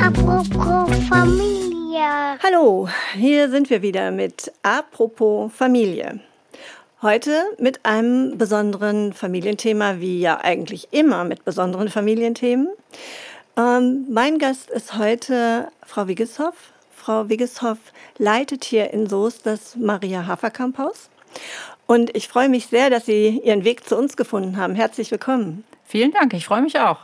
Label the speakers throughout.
Speaker 1: Apropos Familie.
Speaker 2: Hallo, hier sind wir wieder mit Apropos Familie. Heute mit einem besonderen Familienthema, wie ja eigentlich immer mit besonderen Familienthemen. Ähm, mein Gast ist heute Frau Wiggeshoff. Frau Wiggeshoff leitet hier in Soest das Maria Haferkamp Haus. Und ich freue mich sehr, dass Sie Ihren Weg zu uns gefunden haben. Herzlich willkommen.
Speaker 3: Vielen Dank, ich freue mich auch.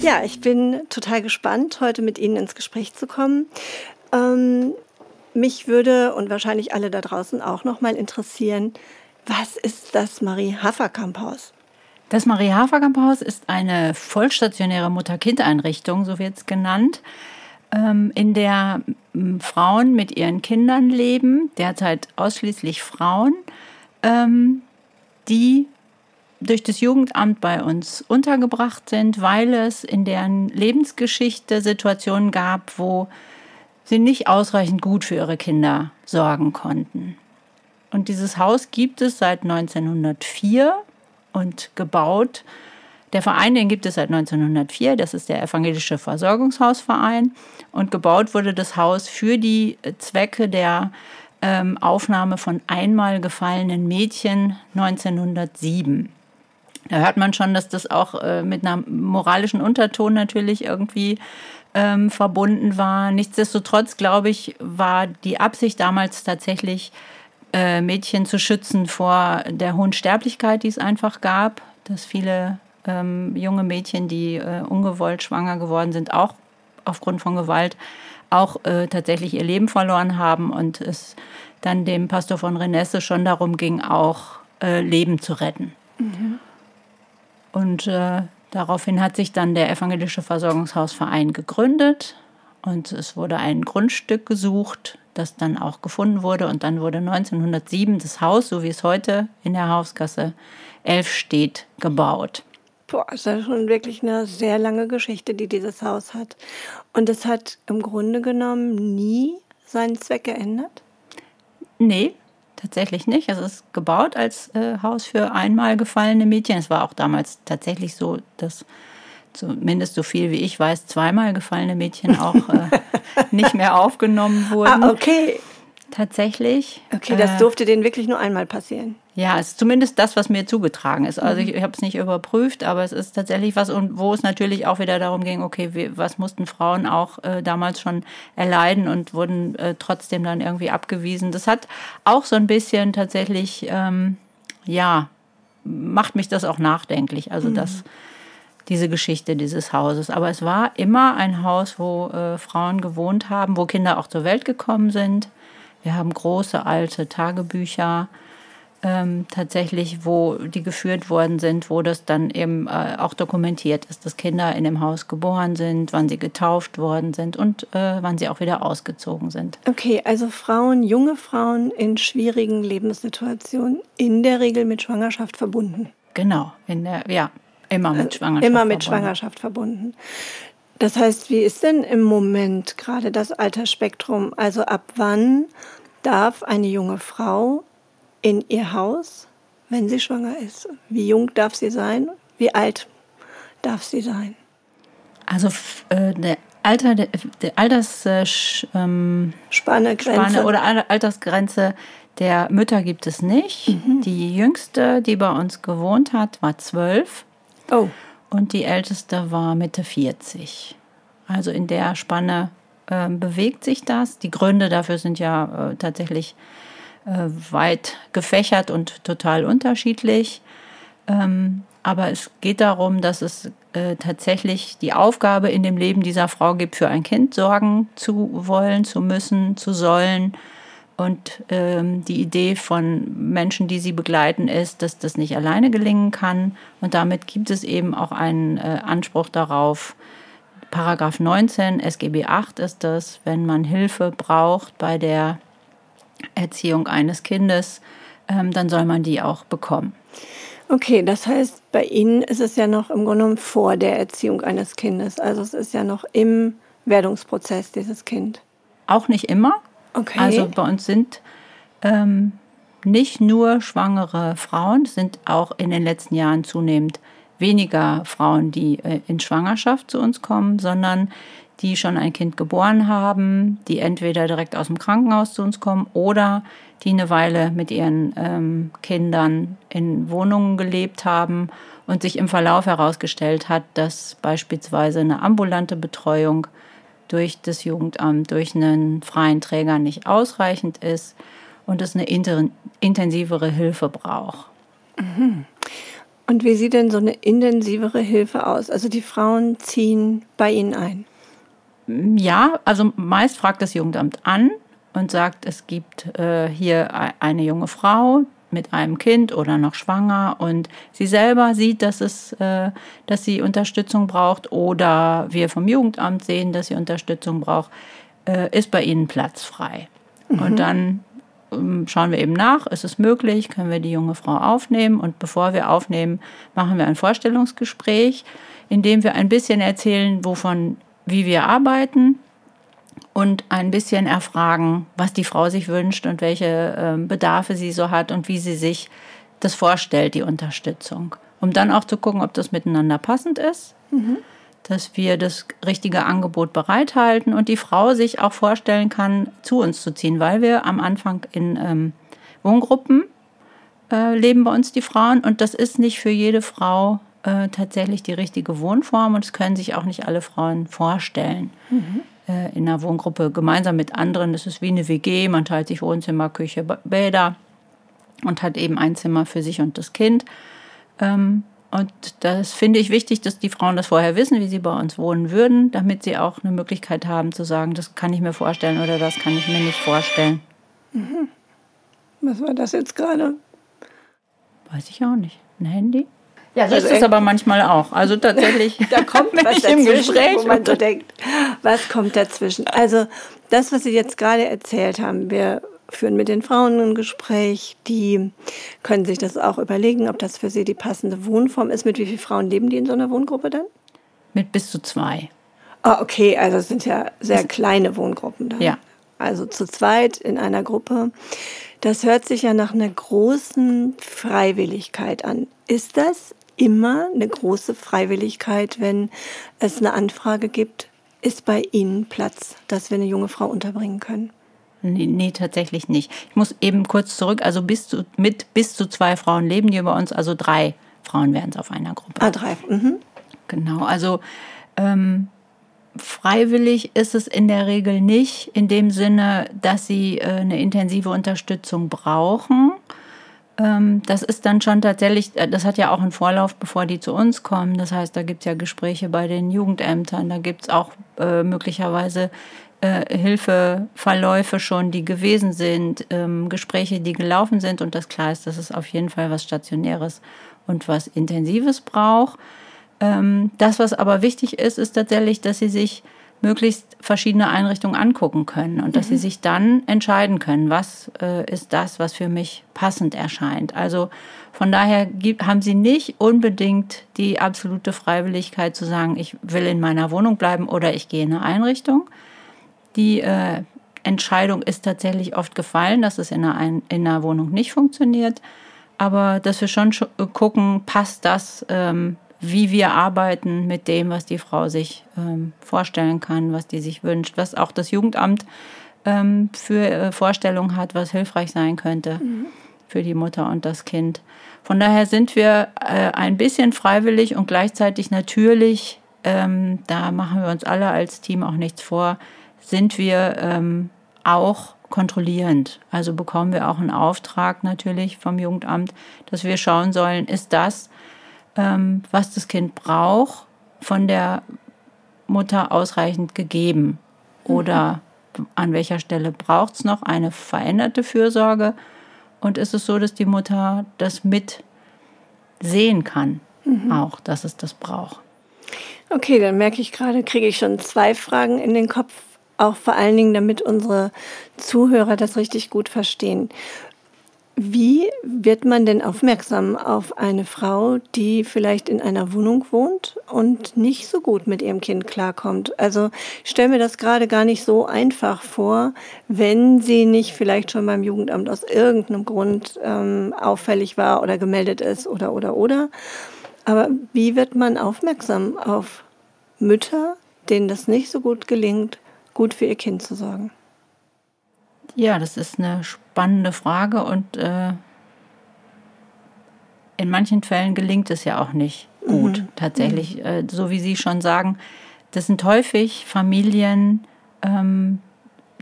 Speaker 2: Ja, ich bin total gespannt, heute mit Ihnen ins Gespräch zu kommen. Ähm, mich würde und wahrscheinlich alle da draußen auch noch mal interessieren, was ist das Marie Haferkamp Haus?
Speaker 3: Das Marie Haferkamp Haus ist eine vollstationäre Mutter-Kind-Einrichtung, so wird es genannt, ähm, in der Frauen mit ihren Kindern leben, derzeit ausschließlich Frauen, ähm, die durch das Jugendamt bei uns untergebracht sind, weil es in deren Lebensgeschichte Situationen gab, wo sie nicht ausreichend gut für ihre Kinder sorgen konnten. Und dieses Haus gibt es seit 1904 und gebaut. Der Verein, den gibt es seit 1904, das ist der Evangelische Versorgungshausverein. Und gebaut wurde das Haus für die Zwecke der ähm, Aufnahme von einmal gefallenen Mädchen 1907. Da hört man schon, dass das auch äh, mit einem moralischen Unterton natürlich irgendwie ähm, verbunden war. Nichtsdestotrotz, glaube ich, war die Absicht damals tatsächlich, äh, Mädchen zu schützen vor der hohen Sterblichkeit, die es einfach gab, dass viele ähm, junge Mädchen, die äh, ungewollt schwanger geworden sind, auch aufgrund von Gewalt, auch äh, tatsächlich ihr Leben verloren haben und es dann dem Pastor von Renesse schon darum ging, auch äh, Leben zu retten. Mhm. Und äh, daraufhin hat sich dann der Evangelische Versorgungshausverein gegründet und es wurde ein Grundstück gesucht, das dann auch gefunden wurde. Und dann wurde 1907 das Haus, so wie es heute in der Hausgasse 11 steht, gebaut.
Speaker 2: Boah, das ist schon wirklich eine sehr lange Geschichte, die dieses Haus hat. Und es hat im Grunde genommen nie seinen Zweck geändert?
Speaker 3: Nee, tatsächlich nicht. Es ist gebaut als äh, Haus für einmal gefallene Mädchen. Es war auch damals tatsächlich so, dass zumindest so viel wie ich weiß, zweimal gefallene Mädchen auch äh, nicht mehr aufgenommen wurden.
Speaker 2: Ah, okay.
Speaker 3: Tatsächlich.
Speaker 2: Okay, das äh, durfte denen wirklich nur einmal passieren.
Speaker 3: Ja, es ist zumindest das, was mir zugetragen ist. Also mhm. ich, ich habe es nicht überprüft, aber es ist tatsächlich was, und wo es natürlich auch wieder darum ging, okay, wie, was mussten Frauen auch äh, damals schon erleiden und wurden äh, trotzdem dann irgendwie abgewiesen. Das hat auch so ein bisschen tatsächlich, ähm, ja, macht mich das auch nachdenklich. Also mhm. das diese Geschichte dieses Hauses. Aber es war immer ein Haus, wo äh, Frauen gewohnt haben, wo Kinder auch zur Welt gekommen sind. Wir haben große alte Tagebücher ähm, tatsächlich, wo die geführt worden sind, wo das dann eben äh, auch dokumentiert ist, dass Kinder in dem Haus geboren sind, wann sie getauft worden sind und äh, wann sie auch wieder ausgezogen sind.
Speaker 2: Okay, also Frauen, junge Frauen in schwierigen Lebenssituationen, in der Regel mit Schwangerschaft verbunden.
Speaker 3: Genau, in der, ja, immer mit äh, Schwangerschaft.
Speaker 2: Immer mit verbunden. Schwangerschaft verbunden. Das heißt, wie ist denn im Moment gerade das Altersspektrum? Also ab wann darf eine junge Frau in ihr Haus, wenn sie schwanger ist? Wie jung darf sie sein? Wie alt darf sie sein?
Speaker 3: Also äh, der Alter, der, der Alters äh, ähm, oder Altersgrenze der Mütter gibt es nicht. Mhm. Die jüngste, die bei uns gewohnt hat, war zwölf.
Speaker 2: Oh.
Speaker 3: Und die älteste war Mitte 40. Also in der Spanne äh, bewegt sich das. Die Gründe dafür sind ja äh, tatsächlich äh, weit gefächert und total unterschiedlich. Ähm, aber es geht darum, dass es äh, tatsächlich die Aufgabe in dem Leben dieser Frau gibt, für ein Kind sorgen zu wollen, zu müssen, zu sollen. Und ähm, die Idee von Menschen, die sie begleiten, ist, dass das nicht alleine gelingen kann. Und damit gibt es eben auch einen äh, Anspruch darauf, Paragraph 19 SGB 8 ist das, wenn man Hilfe braucht bei der Erziehung eines Kindes, ähm, dann soll man die auch bekommen.
Speaker 2: Okay, das heißt, bei Ihnen ist es ja noch im Grunde genommen vor der Erziehung eines Kindes. Also es ist ja noch im Werdungsprozess dieses Kind.
Speaker 3: Auch nicht immer.
Speaker 2: Okay.
Speaker 3: Also bei uns sind ähm, nicht nur schwangere Frauen, sind auch in den letzten Jahren zunehmend weniger Frauen, die äh, in Schwangerschaft zu uns kommen, sondern die schon ein Kind geboren haben, die entweder direkt aus dem Krankenhaus zu uns kommen oder die eine Weile mit ihren ähm, Kindern in Wohnungen gelebt haben und sich im Verlauf herausgestellt hat, dass beispielsweise eine ambulante Betreuung durch das Jugendamt, durch einen freien Träger nicht ausreichend ist und es eine intensivere Hilfe braucht.
Speaker 2: Und wie sieht denn so eine intensivere Hilfe aus? Also die Frauen ziehen bei Ihnen ein?
Speaker 3: Ja, also meist fragt das Jugendamt an und sagt, es gibt äh, hier eine junge Frau mit einem Kind oder noch schwanger und sie selber sieht, dass es, äh, dass sie Unterstützung braucht oder wir vom Jugendamt sehen, dass sie Unterstützung braucht, äh, ist bei ihnen Platz frei. Mhm. Und dann ähm, schauen wir eben nach, ist es möglich, können wir die junge Frau aufnehmen und bevor wir aufnehmen, machen wir ein Vorstellungsgespräch, in dem wir ein bisschen erzählen, wovon, wie wir arbeiten, und ein bisschen erfragen, was die Frau sich wünscht und welche äh, Bedarfe sie so hat und wie sie sich das vorstellt, die Unterstützung. Um dann auch zu gucken, ob das miteinander passend ist, mhm. dass wir das richtige Angebot bereithalten und die Frau sich auch vorstellen kann, zu uns zu ziehen, weil wir am Anfang in ähm, Wohngruppen äh, leben bei uns die Frauen und das ist nicht für jede Frau äh, tatsächlich die richtige Wohnform und das können sich auch nicht alle Frauen vorstellen. Mhm. Äh, in einer Wohngruppe gemeinsam mit anderen. Das ist wie eine WG, man teilt sich Wohnzimmer, Küche, Bäder und hat eben ein Zimmer für sich und das Kind. Ähm, und das finde ich wichtig, dass die Frauen das vorher wissen, wie sie bei uns wohnen würden, damit sie auch eine Möglichkeit haben zu sagen, das kann ich mir vorstellen oder das kann ich mir nicht vorstellen.
Speaker 2: Mhm. Was war das jetzt gerade?
Speaker 3: Weiß ich auch nicht. Ein Handy? Ja, so also ist es aber manchmal auch. Also tatsächlich,
Speaker 2: da kommt was dazwischen, im Gespräch, wo man so denkt, was kommt dazwischen? Also das, was Sie jetzt gerade erzählt haben, wir führen mit den Frauen ein Gespräch, die können sich das auch überlegen, ob das für sie die passende Wohnform ist. Mit wie vielen Frauen leben die in so einer Wohngruppe dann?
Speaker 3: Mit bis zu zwei.
Speaker 2: Ah, okay, also es sind ja sehr kleine Wohngruppen da.
Speaker 3: Ja.
Speaker 2: Also zu zweit in einer Gruppe. Das hört sich ja nach einer großen Freiwilligkeit an. Ist das immer eine große Freiwilligkeit, wenn es eine Anfrage gibt, ist bei Ihnen Platz, dass wir eine junge Frau unterbringen können?
Speaker 3: Nee, nee, tatsächlich nicht. Ich muss eben kurz zurück. Also bis zu, mit bis zu zwei Frauen leben die bei uns, also drei Frauen wären es auf einer Gruppe.
Speaker 2: Ah, drei. Mhm.
Speaker 3: Genau, also ähm, freiwillig ist es in der Regel nicht, in dem Sinne, dass sie äh, eine intensive Unterstützung brauchen. Ähm, das ist dann schon tatsächlich, äh, das hat ja auch einen Vorlauf, bevor die zu uns kommen. Das heißt, da gibt es ja Gespräche bei den Jugendämtern, da gibt es auch äh, möglicherweise äh, Hilfeverläufe schon, die gewesen sind, ähm, Gespräche, die gelaufen sind und das klar ist, dass es auf jeden Fall was Stationäres und was Intensives braucht. Ähm, das, was aber wichtig ist, ist tatsächlich, dass sie sich möglichst verschiedene Einrichtungen angucken können und dass mhm. sie sich dann entscheiden können, was äh, ist das, was für mich passend erscheint. Also von daher gibt, haben sie nicht unbedingt die absolute Freiwilligkeit zu sagen, ich will in meiner Wohnung bleiben oder ich gehe in eine Einrichtung. Die äh, Entscheidung ist tatsächlich oft gefallen, dass es in einer, Ein in einer Wohnung nicht funktioniert, aber dass wir schon gucken, passt das ähm, wie wir arbeiten mit dem, was die Frau sich ähm, vorstellen kann, was die sich wünscht, was auch das Jugendamt ähm, für äh, Vorstellungen hat, was hilfreich sein könnte mhm. für die Mutter und das Kind. Von daher sind wir äh, ein bisschen freiwillig und gleichzeitig natürlich, ähm, da machen wir uns alle als Team auch nichts vor, sind wir ähm, auch kontrollierend. Also bekommen wir auch einen Auftrag natürlich vom Jugendamt, dass wir schauen sollen, ist das, ähm, was das Kind braucht, von der Mutter ausreichend gegeben? Oder mhm. an welcher Stelle braucht es noch eine veränderte Fürsorge? Und ist es so, dass die Mutter das mit sehen kann, mhm. auch, dass es das braucht?
Speaker 2: Okay, dann merke ich gerade, kriege ich schon zwei Fragen in den Kopf, auch vor allen Dingen, damit unsere Zuhörer das richtig gut verstehen. Wie wird man denn aufmerksam auf eine Frau, die vielleicht in einer Wohnung wohnt und nicht so gut mit ihrem Kind klarkommt? Also ich stelle mir das gerade gar nicht so einfach vor, wenn sie nicht vielleicht schon beim Jugendamt aus irgendeinem Grund ähm, auffällig war oder gemeldet ist oder oder oder. Aber wie wird man aufmerksam auf Mütter, denen das nicht so gut gelingt, gut für ihr Kind zu sorgen?
Speaker 3: Ja, das ist eine spannende Frage und äh, in manchen Fällen gelingt es ja auch nicht gut. Mhm. Tatsächlich, mhm. Äh, so wie Sie schon sagen, das sind häufig Familien, ähm,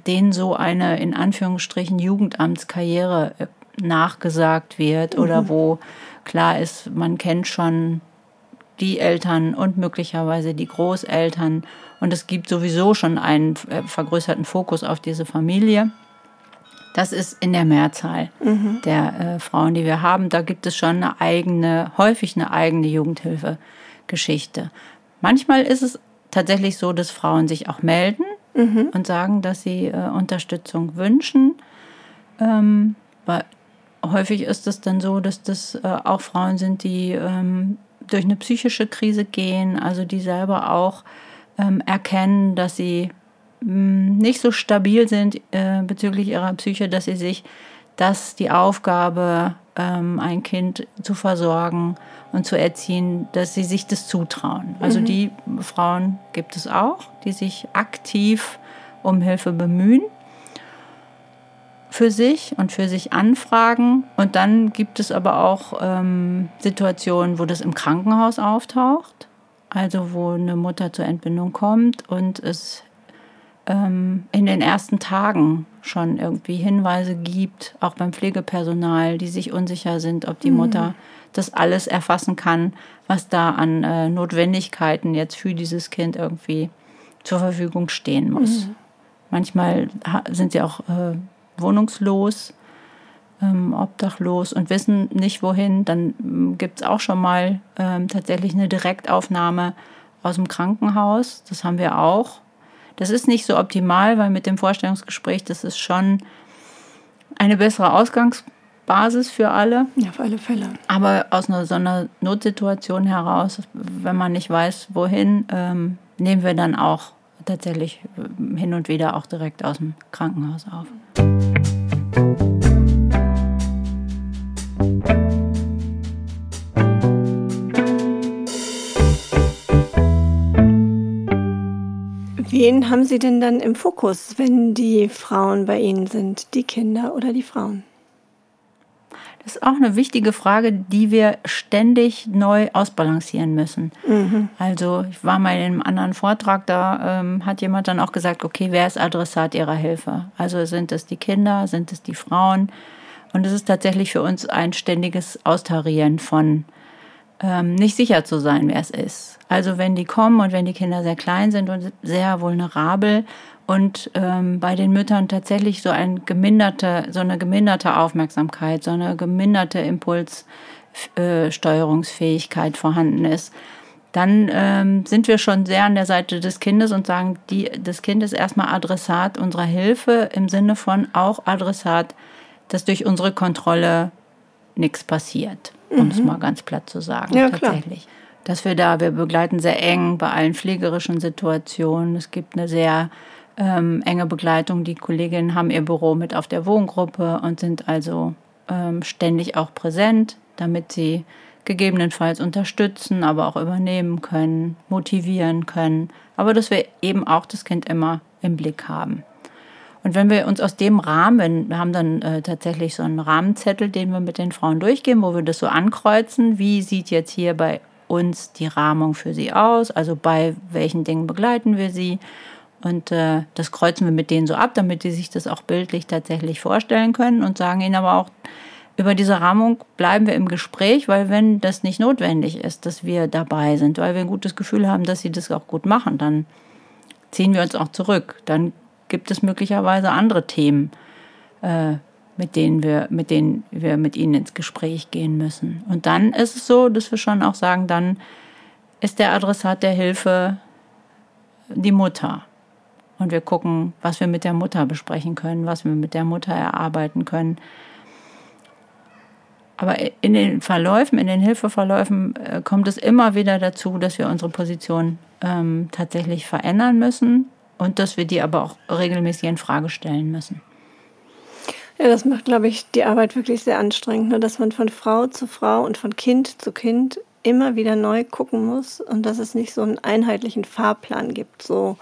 Speaker 3: denen so eine in Anführungsstrichen Jugendamtskarriere äh, nachgesagt wird mhm. oder wo klar ist, man kennt schon die Eltern und möglicherweise die Großeltern und es gibt sowieso schon einen äh, vergrößerten Fokus auf diese Familie. Das ist in der Mehrzahl mhm. der äh, Frauen, die wir haben. Da gibt es schon eine eigene, häufig eine eigene Jugendhilfegeschichte. Manchmal ist es tatsächlich so, dass Frauen sich auch melden mhm. und sagen, dass sie äh, Unterstützung wünschen. Ähm, weil häufig ist es dann so, dass das äh, auch Frauen sind, die ähm, durch eine psychische Krise gehen, also die selber auch ähm, erkennen, dass sie nicht so stabil sind äh, bezüglich ihrer Psyche, dass sie sich das die Aufgabe, ähm, ein Kind zu versorgen und zu erziehen, dass sie sich das zutrauen. Also mhm. die Frauen gibt es auch, die sich aktiv um Hilfe bemühen für sich und für sich anfragen. Und dann gibt es aber auch ähm, Situationen, wo das im Krankenhaus auftaucht. Also wo eine Mutter zur Entbindung kommt und es ähm, in den ersten Tagen schon irgendwie Hinweise gibt, auch beim Pflegepersonal, die sich unsicher sind, ob die mhm. Mutter das alles erfassen kann, was da an äh, Notwendigkeiten jetzt für dieses Kind irgendwie zur Verfügung stehen muss. Mhm. Manchmal sind sie auch äh, wohnungslos, ähm, obdachlos und wissen nicht wohin. Dann ähm, gibt es auch schon mal ähm, tatsächlich eine Direktaufnahme aus dem Krankenhaus. Das haben wir auch. Das ist nicht so optimal, weil mit dem Vorstellungsgespräch, das ist schon eine bessere Ausgangsbasis für alle.
Speaker 2: Ja, auf alle Fälle.
Speaker 3: Aber aus einer, so einer Notsituation heraus, wenn man nicht weiß, wohin, ähm, nehmen wir dann auch tatsächlich äh, hin und wieder auch direkt aus dem Krankenhaus auf.
Speaker 2: Wen haben Sie denn dann im Fokus, wenn die Frauen bei Ihnen sind, die Kinder oder die Frauen?
Speaker 3: Das ist auch eine wichtige Frage, die wir ständig neu ausbalancieren müssen. Mhm. Also ich war mal in einem anderen Vortrag, da ähm, hat jemand dann auch gesagt, okay, wer ist Adressat ihrer Hilfe? Also sind es die Kinder, sind es die Frauen? Und es ist tatsächlich für uns ein ständiges Austarieren von ähm, nicht sicher zu sein, wer es ist. Also wenn die kommen und wenn die Kinder sehr klein sind und sehr vulnerabel und ähm, bei den Müttern tatsächlich so ein geminderte, so eine geminderte Aufmerksamkeit, so eine geminderte Impulssteuerungsfähigkeit äh, vorhanden ist, dann ähm, sind wir schon sehr an der Seite des Kindes und sagen, die, das Kind ist erstmal Adressat unserer Hilfe im Sinne von auch Adressat, dass durch unsere Kontrolle nichts passiert um mhm. es mal ganz platt zu sagen, ja, tatsächlich. Klar. Dass wir da, wir begleiten sehr eng bei allen pflegerischen Situationen. Es gibt eine sehr ähm, enge Begleitung. Die Kolleginnen haben ihr Büro mit auf der Wohngruppe und sind also ähm, ständig auch präsent, damit sie gegebenenfalls unterstützen, aber auch übernehmen können, motivieren können. Aber dass wir eben auch das Kind immer im Blick haben. Und wenn wir uns aus dem Rahmen, wir haben dann äh, tatsächlich so einen Rahmenzettel, den wir mit den Frauen durchgehen, wo wir das so ankreuzen, wie sieht jetzt hier bei uns die Rahmung für sie aus, also bei welchen Dingen begleiten wir sie. Und äh, das kreuzen wir mit denen so ab, damit die sich das auch bildlich tatsächlich vorstellen können und sagen ihnen aber auch, über diese Rahmung bleiben wir im Gespräch, weil wenn das nicht notwendig ist, dass wir dabei sind, weil wir ein gutes Gefühl haben, dass sie das auch gut machen, dann ziehen wir uns auch zurück. Dann gibt es möglicherweise andere Themen, äh, mit, denen wir, mit denen wir mit ihnen ins Gespräch gehen müssen. Und dann ist es so, dass wir schon auch sagen, dann ist der Adressat der Hilfe die Mutter. Und wir gucken, was wir mit der Mutter besprechen können, was wir mit der Mutter erarbeiten können. Aber in den Verläufen, in den Hilfeverläufen äh, kommt es immer wieder dazu, dass wir unsere Position ähm, tatsächlich verändern müssen und dass wir die aber auch regelmäßig in Frage stellen müssen.
Speaker 2: Ja, das macht, glaube ich, die Arbeit wirklich sehr anstrengend, ne? dass man von Frau zu Frau und von Kind zu Kind immer wieder neu gucken muss und dass es nicht so einen einheitlichen Fahrplan gibt. So,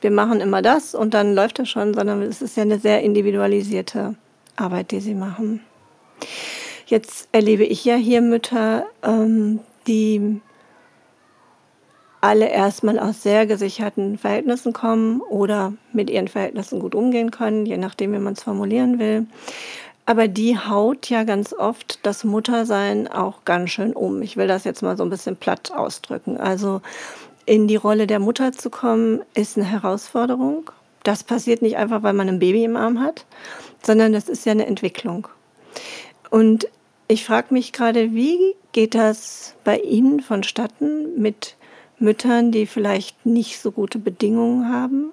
Speaker 2: wir machen immer das und dann läuft das schon, sondern es ist ja eine sehr individualisierte Arbeit, die sie machen. Jetzt erlebe ich ja hier Mütter, ähm, die alle erstmal aus sehr gesicherten Verhältnissen kommen oder mit ihren Verhältnissen gut umgehen können, je nachdem, wie man es formulieren will. Aber die haut ja ganz oft das Muttersein auch ganz schön um. Ich will das jetzt mal so ein bisschen platt ausdrücken. Also in die Rolle der Mutter zu kommen, ist eine Herausforderung. Das passiert nicht einfach, weil man ein Baby im Arm hat, sondern das ist ja eine Entwicklung. Und ich frage mich gerade, wie geht das bei Ihnen vonstatten mit Müttern, die vielleicht nicht so gute Bedingungen haben,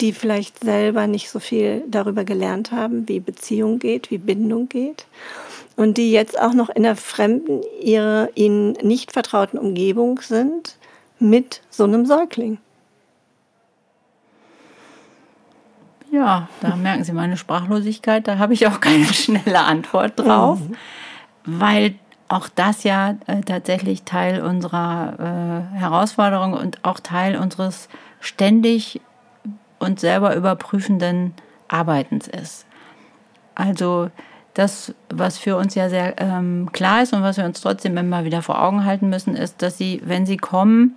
Speaker 2: die vielleicht selber nicht so viel darüber gelernt haben, wie Beziehung geht, wie Bindung geht und die jetzt auch noch in der fremden, ihrer ihnen nicht vertrauten Umgebung sind mit so einem Säugling.
Speaker 3: Ja, da merken Sie meine Sprachlosigkeit, da habe ich auch keine schnelle Antwort drauf, mhm. weil auch das ja äh, tatsächlich Teil unserer äh, Herausforderung und auch Teil unseres ständig uns selber überprüfenden Arbeitens ist. Also das, was für uns ja sehr ähm, klar ist und was wir uns trotzdem immer wieder vor Augen halten müssen, ist, dass sie, wenn sie kommen,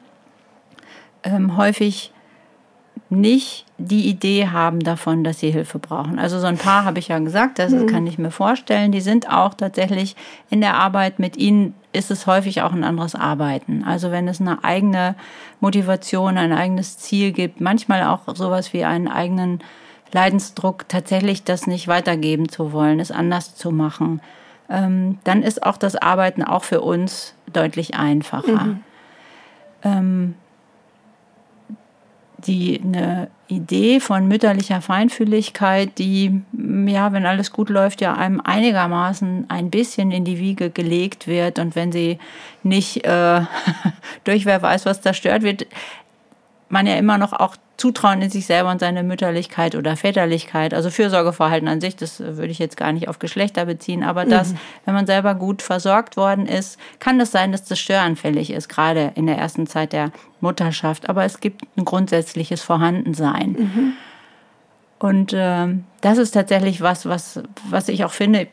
Speaker 3: ähm, häufig nicht die Idee haben davon, dass sie Hilfe brauchen. Also so ein paar habe ich ja gesagt, das mhm. kann ich mir vorstellen. Die sind auch tatsächlich in der Arbeit mit ihnen ist es häufig auch ein anderes Arbeiten. Also wenn es eine eigene Motivation, ein eigenes Ziel gibt, manchmal auch sowas wie einen eigenen Leidensdruck, tatsächlich das nicht weitergeben zu wollen, es anders zu machen, ähm, dann ist auch das Arbeiten auch für uns deutlich einfacher. Mhm. Ähm, die eine Idee von mütterlicher Feinfühligkeit, die, ja, wenn alles gut läuft, ja einem einigermaßen ein bisschen in die Wiege gelegt wird. Und wenn sie nicht äh, durch wer weiß was zerstört wird, man ja immer noch auch Zutrauen in sich selber und seine Mütterlichkeit oder Väterlichkeit, also Fürsorgeverhalten an sich, das würde ich jetzt gar nicht auf Geschlechter beziehen, aber das, mhm. wenn man selber gut versorgt worden ist, kann es das sein, dass das störanfällig ist, gerade in der ersten Zeit der Mutterschaft. Aber es gibt ein grundsätzliches Vorhandensein. Mhm. Und äh, das ist tatsächlich was, was, was ich auch finde,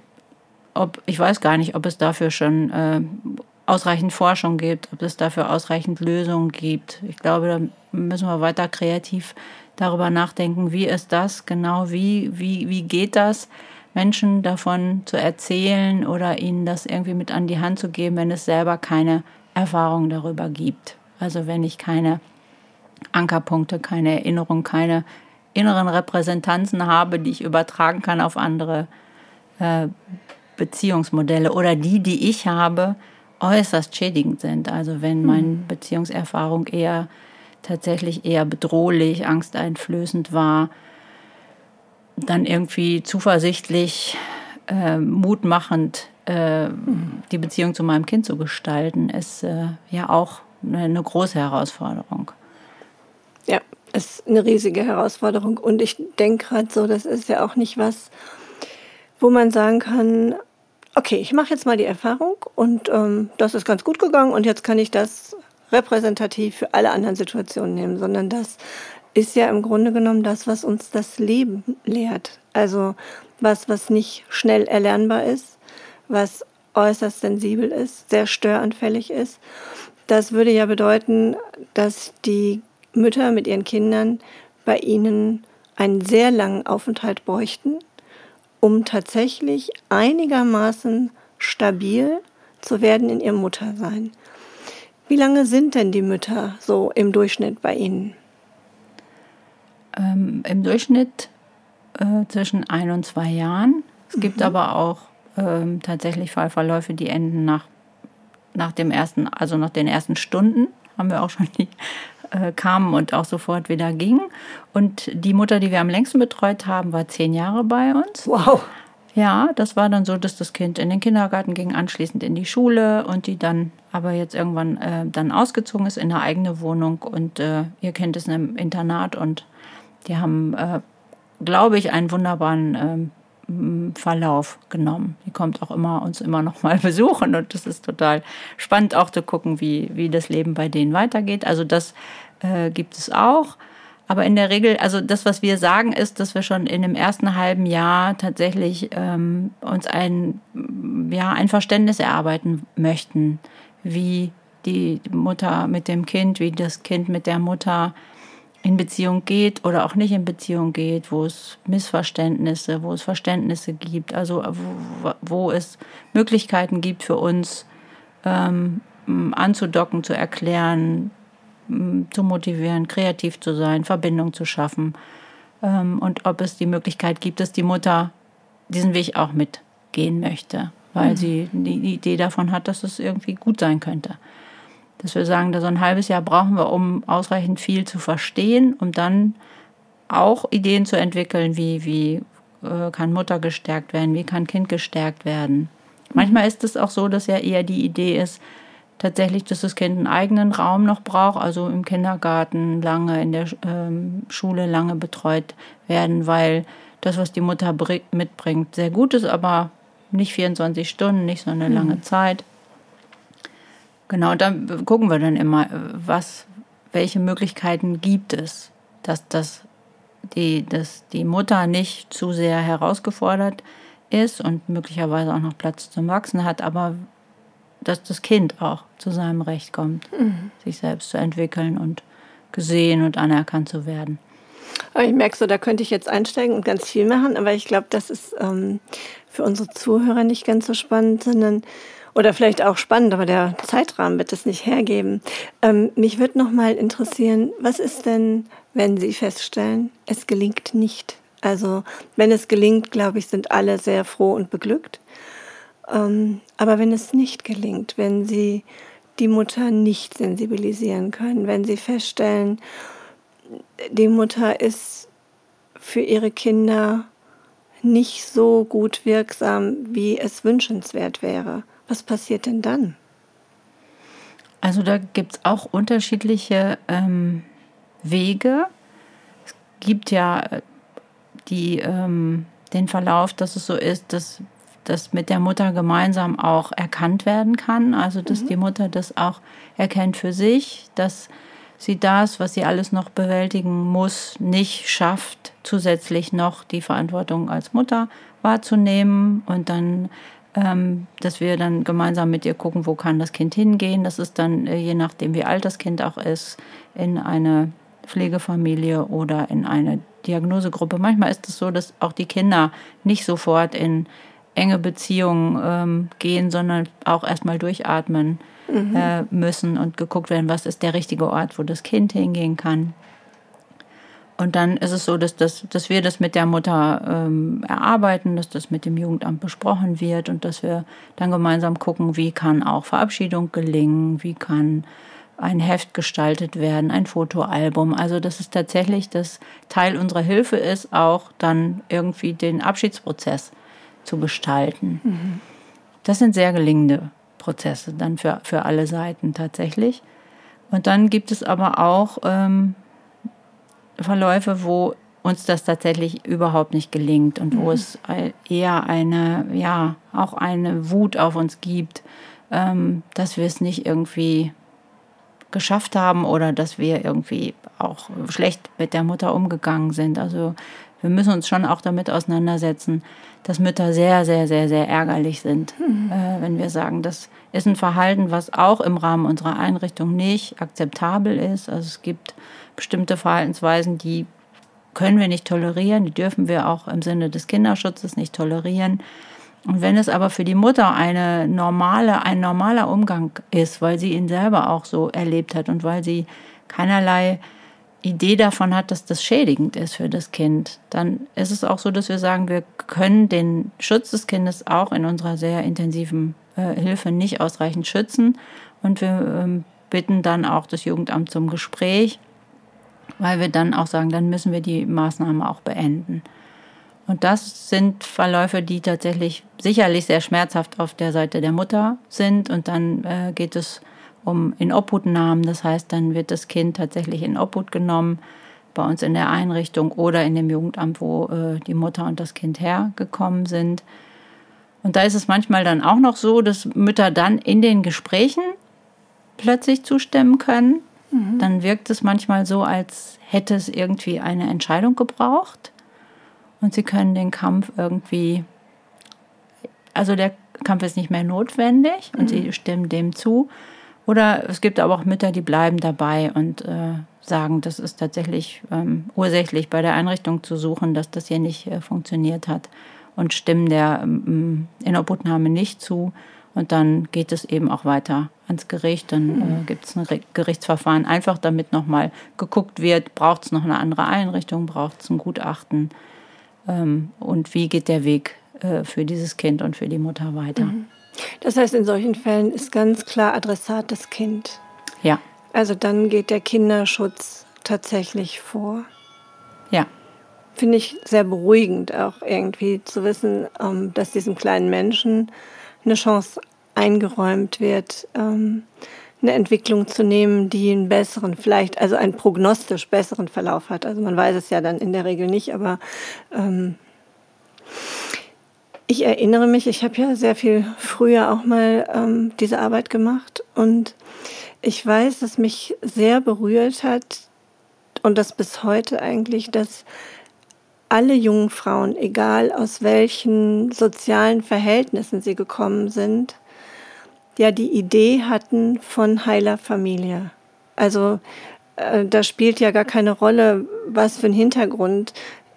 Speaker 3: ob, ich weiß gar nicht, ob es dafür schon äh, ausreichend Forschung gibt, ob es dafür ausreichend Lösungen gibt. Ich glaube, da müssen wir weiter kreativ darüber nachdenken, wie ist das genau, wie, wie, wie geht das, Menschen davon zu erzählen oder ihnen das irgendwie mit an die Hand zu geben, wenn es selber keine Erfahrung darüber gibt. Also wenn ich keine Ankerpunkte, keine Erinnerung, keine inneren Repräsentanzen habe, die ich übertragen kann auf andere äh, Beziehungsmodelle oder die, die ich habe, äußerst schädigend sind. Also wenn hm. meine Beziehungserfahrung eher tatsächlich eher bedrohlich, angsteinflößend war, dann irgendwie zuversichtlich, äh, mutmachend äh, die Beziehung zu meinem Kind zu gestalten, ist äh, ja auch eine, eine große Herausforderung.
Speaker 2: Ja, ist eine riesige Herausforderung. Und ich denke gerade so, das ist ja auch nicht was, wo man sagen kann, okay, ich mache jetzt mal die Erfahrung und ähm, das ist ganz gut gegangen und jetzt kann ich das repräsentativ für alle anderen Situationen nehmen, sondern das ist ja im Grunde genommen das, was uns das Leben lehrt. Also was, was nicht schnell erlernbar ist, was äußerst sensibel ist, sehr störanfällig ist. Das würde ja bedeuten, dass die Mütter mit ihren Kindern bei ihnen einen sehr langen Aufenthalt bräuchten, um tatsächlich einigermaßen stabil zu werden in ihrem Muttersein. Wie lange sind denn die Mütter so im Durchschnitt bei Ihnen?
Speaker 3: Ähm, Im Durchschnitt äh, zwischen ein und zwei Jahren. Es mhm. gibt aber auch ähm, tatsächlich Fallverläufe, die enden nach, nach dem ersten, also nach den ersten Stunden, haben wir auch schon die äh, kamen und auch sofort wieder gingen. Und die Mutter, die wir am längsten betreut haben, war zehn Jahre bei uns.
Speaker 2: Wow.
Speaker 3: Ja, das war dann so, dass das Kind in den Kindergarten ging, anschließend in die Schule und die dann aber jetzt irgendwann äh, dann ausgezogen ist in eine eigene Wohnung und äh, ihr Kind ist in einem Internat und die haben, äh, glaube ich, einen wunderbaren ähm, Verlauf genommen. Die kommt auch immer uns immer noch mal besuchen und das ist total spannend auch zu gucken, wie, wie das Leben bei denen weitergeht. Also das äh, gibt es auch. Aber in der Regel, also das, was wir sagen, ist, dass wir schon in dem ersten halben Jahr tatsächlich ähm, uns ein, ja, ein Verständnis erarbeiten möchten, wie die Mutter mit dem Kind, wie das Kind mit der Mutter in Beziehung geht oder auch nicht in Beziehung geht, wo es Missverständnisse, wo es Verständnisse gibt, also wo, wo es Möglichkeiten gibt für uns ähm, anzudocken, zu erklären, zu motivieren, kreativ zu sein, Verbindung zu schaffen. Ähm, und ob es die Möglichkeit gibt, dass die Mutter diesen Weg auch mitgehen möchte, weil mhm. sie die Idee davon hat, dass es irgendwie gut sein könnte. Dass wir sagen, so ein halbes Jahr brauchen wir, um ausreichend viel zu verstehen, um dann auch Ideen zu entwickeln, wie, wie äh, kann Mutter gestärkt werden, wie kann Kind gestärkt werden. Manchmal ist es auch so, dass ja eher die Idee ist, tatsächlich, dass das Kind einen eigenen Raum noch braucht, also im Kindergarten lange, in der ähm, Schule lange betreut werden, weil das, was die Mutter mitbringt, sehr gut ist, aber nicht 24 Stunden, nicht so eine mhm. lange Zeit. Genau, dann gucken wir dann immer, was, welche Möglichkeiten gibt es, dass, dass, die, dass die Mutter nicht zu sehr herausgefordert ist und möglicherweise auch noch Platz zum Wachsen hat, aber dass das Kind auch zu seinem Recht kommt, mhm. sich selbst zu entwickeln und gesehen und anerkannt zu werden.
Speaker 2: Ich merke so, da könnte ich jetzt einsteigen und ganz viel machen, aber ich glaube, das ist ähm, für unsere Zuhörer nicht ganz so spannend, sondern oder vielleicht auch spannend, aber der Zeitrahmen wird es nicht hergeben. Ähm, mich würde noch mal interessieren, was ist denn, wenn Sie feststellen, es gelingt nicht? Also wenn es gelingt, glaube ich, sind alle sehr froh und beglückt. Ähm, aber wenn es nicht gelingt, wenn sie die Mutter nicht sensibilisieren können, wenn sie feststellen, die Mutter ist für ihre Kinder nicht so gut wirksam, wie es wünschenswert wäre. Was passiert denn dann?
Speaker 3: Also da gibt es auch unterschiedliche ähm, Wege. Es gibt ja äh, die, ähm, den Verlauf, dass es so ist, dass das mit der Mutter gemeinsam auch erkannt werden kann. Also dass mhm. die Mutter das auch erkennt für sich, dass sie das, was sie alles noch bewältigen muss, nicht schafft, zusätzlich noch die Verantwortung als Mutter wahrzunehmen und dann ähm, dass wir dann gemeinsam mit ihr gucken, wo kann das Kind hingehen. Das ist dann, äh, je nachdem, wie alt das Kind auch ist, in eine Pflegefamilie oder in eine Diagnosegruppe. Manchmal ist es so, dass auch die Kinder nicht sofort in enge Beziehungen ähm, gehen, sondern auch erstmal durchatmen mhm. äh, müssen und geguckt werden, was ist der richtige Ort, wo das Kind hingehen kann. Und dann ist es so, dass, das, dass wir das mit der Mutter ähm, erarbeiten, dass das mit dem Jugendamt besprochen wird und dass wir dann gemeinsam gucken, wie kann auch Verabschiedung gelingen, wie kann ein Heft gestaltet werden, ein Fotoalbum. Also dass es tatsächlich das Teil unserer Hilfe ist, auch dann irgendwie den Abschiedsprozess zu gestalten. Mhm. Das sind sehr gelingende Prozesse dann für, für alle Seiten tatsächlich. Und dann gibt es aber auch ähm, Verläufe, wo uns das tatsächlich überhaupt nicht gelingt und wo mhm. es eher eine, ja, auch eine Wut auf uns gibt, ähm, dass wir es nicht irgendwie geschafft haben oder dass wir irgendwie auch schlecht mit der Mutter umgegangen sind. Also wir müssen uns schon auch damit auseinandersetzen, dass Mütter sehr, sehr, sehr, sehr ärgerlich sind, mhm. äh, wenn wir sagen, das ist ein Verhalten, was auch im Rahmen unserer Einrichtung nicht akzeptabel ist. Also es gibt bestimmte Verhaltensweisen, die können wir nicht tolerieren, die dürfen wir auch im Sinne des Kinderschutzes nicht tolerieren. Und wenn es aber für die Mutter eine normale, ein normaler Umgang ist, weil sie ihn selber auch so erlebt hat und weil sie keinerlei Idee davon hat, dass das schädigend ist für das Kind, dann ist es auch so, dass wir sagen, wir können den Schutz des Kindes auch in unserer sehr intensiven äh, Hilfe nicht ausreichend schützen. Und wir ähm, bitten dann auch das Jugendamt zum Gespräch, weil wir dann auch sagen, dann müssen wir die Maßnahme auch beenden. Und das sind Verläufe, die tatsächlich sicherlich sehr schmerzhaft auf der Seite der Mutter sind. Und dann äh, geht es um Inobhutnahmen. Das heißt, dann wird das Kind tatsächlich in Obhut genommen bei uns in der Einrichtung oder in dem Jugendamt, wo äh, die Mutter und das Kind hergekommen sind. Und da ist es manchmal dann auch noch so, dass Mütter dann in den Gesprächen plötzlich zustimmen können. Mhm. Dann wirkt es manchmal so, als hätte es irgendwie eine Entscheidung gebraucht und sie können den Kampf irgendwie, also der Kampf ist nicht mehr notwendig und mhm. sie stimmen dem zu. Oder es gibt aber auch Mütter, die bleiben dabei und äh, sagen, das ist tatsächlich ähm, ursächlich bei der Einrichtung zu suchen, dass das hier nicht äh, funktioniert hat und stimmen der ähm, Inobhutnahme nicht zu. Und dann geht es eben auch weiter ans Gericht. Dann äh, mhm. gibt es ein Gerichtsverfahren, einfach damit nochmal geguckt wird, braucht es noch eine andere Einrichtung, braucht es ein Gutachten ähm, und wie geht der Weg äh, für dieses Kind und für die Mutter weiter. Mhm.
Speaker 2: Das heißt, in solchen Fällen ist ganz klar Adressat das Kind.
Speaker 3: Ja.
Speaker 2: Also dann geht der Kinderschutz tatsächlich vor.
Speaker 3: Ja.
Speaker 2: Finde ich sehr beruhigend, auch irgendwie zu wissen, ähm, dass diesem kleinen Menschen eine Chance eingeräumt wird, ähm, eine Entwicklung zu nehmen, die einen besseren, vielleicht, also einen prognostisch besseren Verlauf hat. Also man weiß es ja dann in der Regel nicht, aber ähm, ich erinnere mich, ich habe ja sehr viel früher auch mal ähm, diese Arbeit gemacht und ich weiß, dass mich sehr berührt hat und das bis heute eigentlich, dass alle jungen Frauen, egal aus welchen sozialen Verhältnissen sie gekommen sind, ja die Idee hatten von heiler Familie. Also äh, da spielt ja gar keine Rolle, was für ein Hintergrund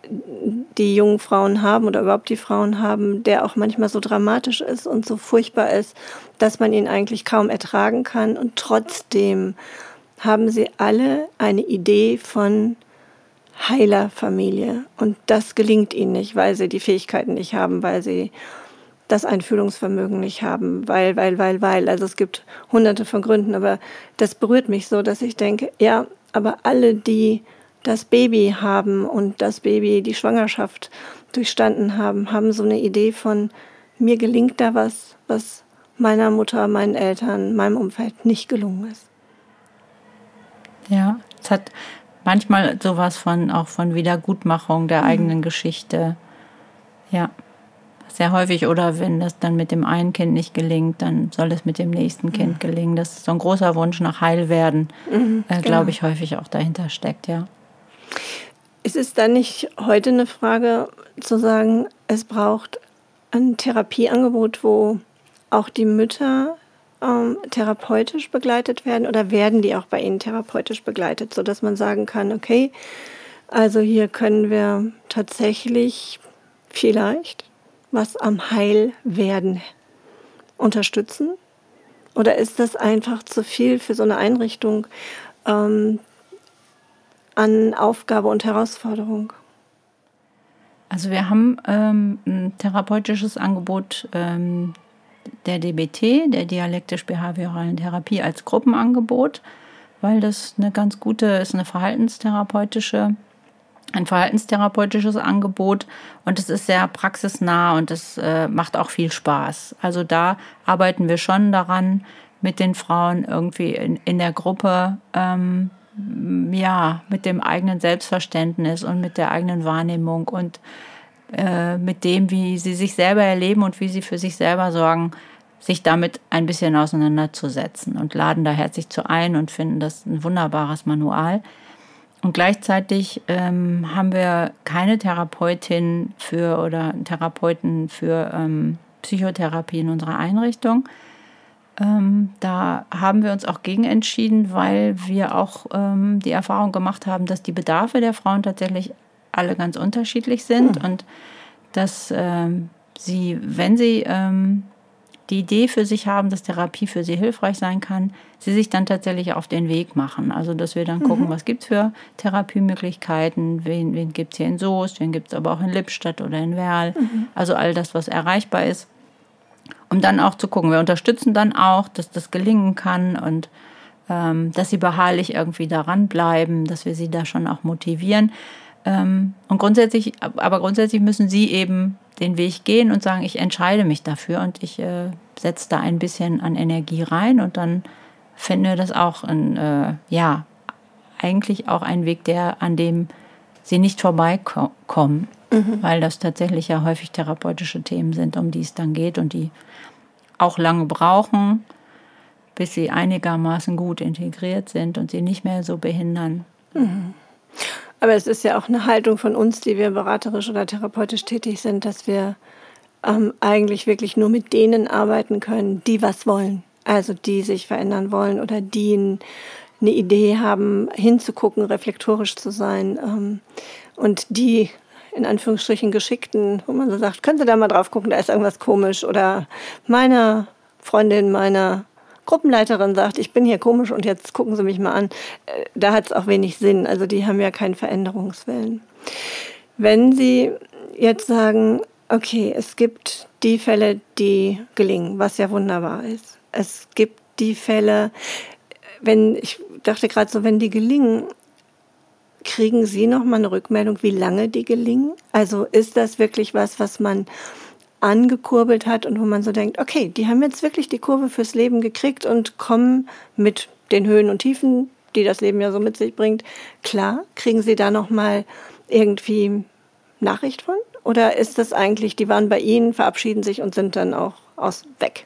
Speaker 2: die jungen Frauen haben oder überhaupt die Frauen haben, der auch manchmal so dramatisch ist und so furchtbar ist, dass man ihn eigentlich kaum ertragen kann. Und trotzdem haben sie alle eine Idee von heiler Familie. Und das gelingt ihnen nicht, weil sie die Fähigkeiten nicht haben, weil sie das Einfühlungsvermögen nicht haben, weil, weil, weil, weil. Also es gibt hunderte von Gründen, aber das berührt mich so, dass ich denke, ja, aber alle, die das Baby haben und das Baby die Schwangerschaft durchstanden haben, haben so eine Idee von, mir gelingt da was, was meiner Mutter, meinen Eltern, meinem Umfeld nicht gelungen ist.
Speaker 3: Ja, es hat manchmal sowas von auch von Wiedergutmachung der mhm. eigenen Geschichte. Ja sehr häufig. Oder wenn das dann mit dem einen Kind nicht gelingt, dann soll es mit dem nächsten Kind mhm. gelingen. Das ist so ein großer Wunsch nach Heilwerden, mhm, äh, glaube genau. ich, häufig auch dahinter steckt, ja.
Speaker 2: Ist es dann nicht heute eine Frage zu sagen, es braucht ein Therapieangebot, wo auch die Mütter ähm, therapeutisch begleitet werden oder werden die auch bei Ihnen therapeutisch begleitet, sodass man sagen kann, okay, also hier können wir tatsächlich vielleicht was am Heilwerden unterstützen? Oder ist das einfach zu viel für so eine Einrichtung ähm, an Aufgabe und Herausforderung?
Speaker 3: Also wir haben ähm, ein therapeutisches Angebot ähm, der DBT, der dialektisch-behavioralen Therapie als Gruppenangebot, weil das eine ganz gute ist, eine verhaltenstherapeutische ein verhaltenstherapeutisches Angebot und es ist sehr praxisnah und es äh, macht auch viel Spaß. Also da arbeiten wir schon daran, mit den Frauen irgendwie in, in der Gruppe, ähm, ja, mit dem eigenen Selbstverständnis und mit der eigenen Wahrnehmung und äh, mit dem, wie sie sich selber erleben und wie sie für sich selber sorgen, sich damit ein bisschen auseinanderzusetzen und laden da herzlich zu ein und finden das ein wunderbares Manual. Und gleichzeitig ähm, haben wir keine Therapeutin für oder Therapeuten für ähm, Psychotherapie in unserer Einrichtung. Ähm, da haben wir uns auch gegen entschieden, weil wir auch ähm, die Erfahrung gemacht haben, dass die Bedarfe der Frauen tatsächlich alle ganz unterschiedlich sind mhm. und dass ähm, sie, wenn sie ähm, die Idee für sich haben, dass Therapie für sie hilfreich sein kann, sie sich dann tatsächlich auf den Weg machen. Also dass wir dann mhm. gucken, was gibt es für Therapiemöglichkeiten, wen, wen gibt es hier in Soest, wen gibt es aber auch in Lippstadt oder in Werl. Mhm. Also all das, was erreichbar ist. Um dann auch zu gucken, wir unterstützen dann auch, dass das gelingen kann und ähm, dass sie beharrlich irgendwie daran bleiben, dass wir sie da schon auch motivieren. Ähm, und grundsätzlich, aber grundsätzlich müssen sie eben den Weg gehen und sagen, ich entscheide mich dafür und ich äh, setze da ein bisschen an Energie rein und dann finden wir das auch ein, äh, ja, eigentlich auch ein Weg, der, an dem sie nicht vorbeikommen, mhm. weil das tatsächlich ja häufig therapeutische Themen sind, um die es dann geht und die auch lange brauchen, bis sie einigermaßen gut integriert sind und sie nicht mehr so behindern.
Speaker 2: Mhm. Aber es ist ja auch eine Haltung von uns, die wir beraterisch oder therapeutisch tätig sind, dass wir ähm, eigentlich wirklich nur mit denen arbeiten können, die was wollen. Also die sich verändern wollen oder die eine Idee haben, hinzugucken, reflektorisch zu sein. Ähm, und die in Anführungsstrichen Geschickten, wo man so sagt, können Sie da mal drauf gucken, da ist irgendwas komisch. Oder meine Freundin, meine Gruppenleiterin sagt, ich bin hier komisch und jetzt gucken Sie mich mal an. Äh, da hat es auch wenig Sinn. Also die haben ja keinen Veränderungswillen. Wenn Sie jetzt sagen, okay, es gibt die Fälle, die gelingen, was ja wunderbar ist. Es gibt die Fälle, wenn ich dachte gerade so, wenn die gelingen, kriegen Sie noch mal eine Rückmeldung, wie lange die gelingen? Also ist das wirklich was, was man angekurbelt hat und wo man so denkt, okay, die haben jetzt wirklich die Kurve fürs Leben gekriegt und kommen mit den Höhen und Tiefen, die das Leben ja so mit sich bringt, klar, kriegen Sie da noch mal irgendwie Nachricht von? Oder ist das eigentlich, die waren bei Ihnen, verabschieden sich und sind dann auch aus weg?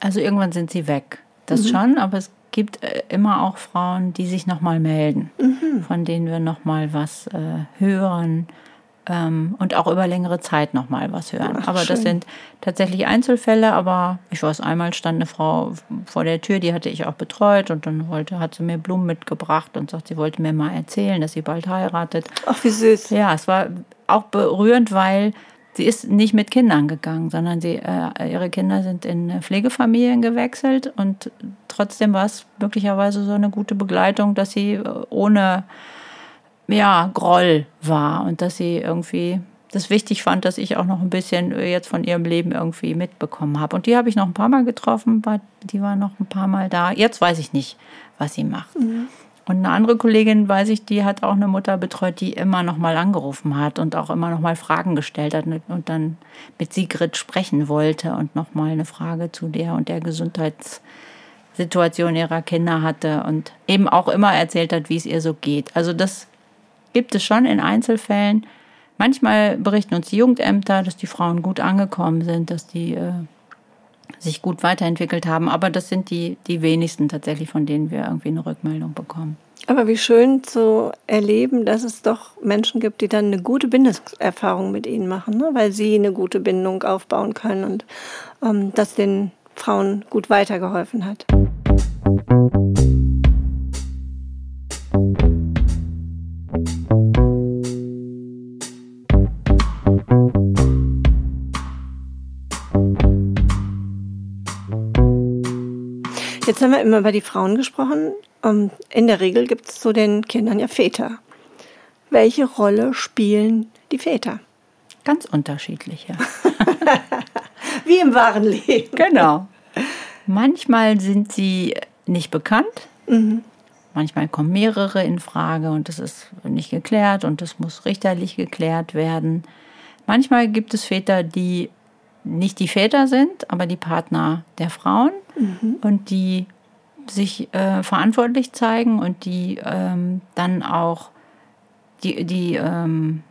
Speaker 3: Also irgendwann sind sie weg. Das mhm. schon, aber es gibt äh, immer auch Frauen, die sich nochmal melden, mhm. von denen wir nochmal was äh, hören ähm, und auch über längere Zeit nochmal was hören. Ach, aber schön. das sind tatsächlich Einzelfälle, aber ich weiß, einmal stand eine Frau vor der Tür, die hatte ich auch betreut und dann wollte, hat sie mir Blumen mitgebracht und sagt, sie wollte mir mal erzählen, dass sie bald heiratet.
Speaker 2: Ach, wie süß.
Speaker 3: Ja, es war auch berührend, weil sie ist nicht mit Kindern gegangen, sondern sie, äh, ihre Kinder sind in Pflegefamilien gewechselt und trotzdem war es möglicherweise so eine gute Begleitung, dass sie äh, ohne ja, Groll war und dass sie irgendwie das wichtig fand, dass ich auch noch ein bisschen jetzt von ihrem Leben irgendwie mitbekommen habe. Und die habe ich noch ein paar Mal getroffen, die war noch ein paar Mal da. Jetzt weiß ich nicht, was sie macht. Mhm. Und eine andere Kollegin, weiß ich, die hat auch eine Mutter betreut, die immer noch mal angerufen hat und auch immer noch mal Fragen gestellt hat und dann mit Sigrid sprechen wollte und noch mal eine Frage zu der und der Gesundheitssituation ihrer Kinder hatte und eben auch immer erzählt hat, wie es ihr so geht. Also das gibt es schon in Einzelfällen. Manchmal berichten uns die Jugendämter, dass die Frauen gut angekommen sind, dass die äh, sich gut weiterentwickelt haben. Aber das sind die, die wenigsten tatsächlich, von denen wir irgendwie eine Rückmeldung bekommen.
Speaker 2: Aber wie schön zu erleben, dass es doch Menschen gibt, die dann eine gute Bindungserfahrung mit ihnen machen, ne? weil sie eine gute Bindung aufbauen können und ähm, das den Frauen gut weitergeholfen hat. Jetzt haben wir immer über die Frauen gesprochen. Ähm, in der Regel gibt es zu den Kindern ja Väter. Welche Rolle spielen die Väter?
Speaker 3: Ganz unterschiedliche.
Speaker 2: Wie im wahren Leben.
Speaker 3: Genau. Manchmal sind sie nicht bekannt. Mhm. Manchmal kommen mehrere in Frage und das ist nicht geklärt und das muss richterlich geklärt werden. Manchmal gibt es Väter, die nicht die Väter sind, aber die Partner der Frauen mhm. und die sich äh, verantwortlich zeigen und die ähm, dann auch die, die ähm,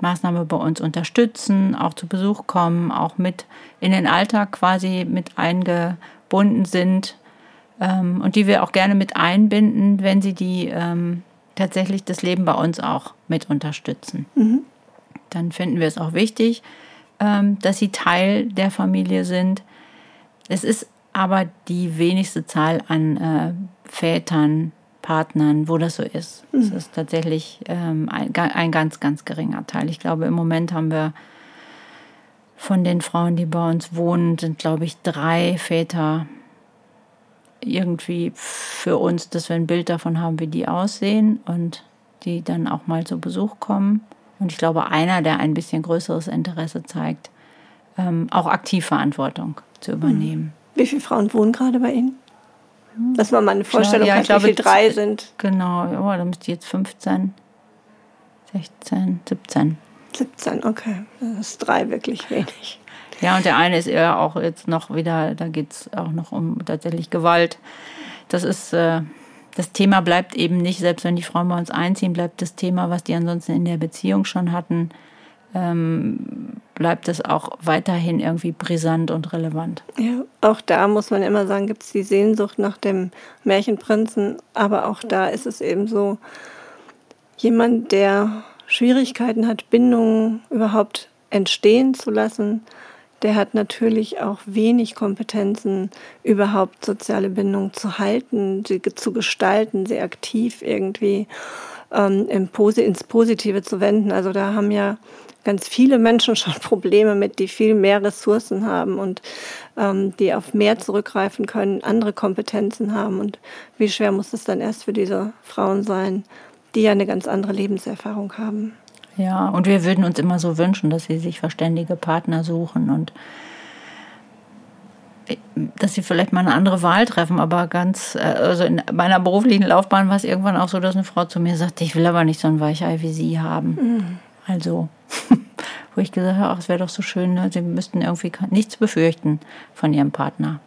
Speaker 3: Maßnahme bei uns unterstützen, auch zu Besuch kommen, auch mit in den Alltag quasi mit eingebunden sind ähm, und die wir auch gerne mit einbinden, wenn sie die ähm, tatsächlich das Leben bei uns auch mit unterstützen. Mhm. Dann finden wir es auch wichtig, dass sie Teil der Familie sind. Es ist aber die wenigste Zahl an äh, Vätern, Partnern, wo das so ist. Mhm. Es ist tatsächlich ähm, ein, ein ganz, ganz geringer Teil. Ich glaube, im Moment haben wir von den Frauen, die bei uns wohnen, sind, glaube ich, drei Väter irgendwie für uns, dass wir ein Bild davon haben, wie die aussehen und die dann auch mal zu Besuch kommen. Und ich glaube, einer, der ein bisschen größeres Interesse zeigt, ähm, auch aktiv Verantwortung zu übernehmen.
Speaker 2: Wie viele Frauen wohnen gerade bei Ihnen? Dass man mal eine Vorstellung ja, hat, glaube, wie viele drei sind.
Speaker 3: Genau, oh, da müsste jetzt 15. 16, 17.
Speaker 2: 17, okay. Das ist drei wirklich wenig.
Speaker 3: Ja, und der eine ist eher auch jetzt noch wieder, da geht es auch noch um tatsächlich Gewalt. Das ist, äh, das Thema bleibt eben nicht, selbst wenn die Frauen bei uns einziehen, bleibt das Thema, was die ansonsten in der Beziehung schon hatten, ähm, bleibt es auch weiterhin irgendwie brisant und relevant.
Speaker 2: Ja, auch da muss man immer sagen, gibt es die Sehnsucht nach dem Märchenprinzen, aber auch da ist es eben so, jemand, der Schwierigkeiten hat, Bindungen überhaupt entstehen zu lassen, der hat natürlich auch wenig Kompetenzen, überhaupt soziale Bindungen zu halten, sie zu gestalten, sie aktiv irgendwie ähm, ins Positive zu wenden. Also da haben ja ganz viele Menschen schon Probleme mit, die viel mehr Ressourcen haben und ähm, die auf mehr zurückgreifen können, andere Kompetenzen haben. Und wie schwer muss es dann erst für diese Frauen sein, die ja eine ganz andere Lebenserfahrung haben?
Speaker 3: Ja, und wir würden uns immer so wünschen, dass sie sich verständige Partner suchen und äh, dass sie vielleicht mal eine andere Wahl treffen, aber ganz, äh, also in meiner beruflichen Laufbahn war es irgendwann auch so, dass eine Frau zu mir sagte, ich will aber nicht so ein Weichei wie Sie haben. Mhm. Also, wo ich gesagt habe, ach, es wäre doch so schön, ne? Sie müssten irgendwie nichts befürchten von Ihrem Partner.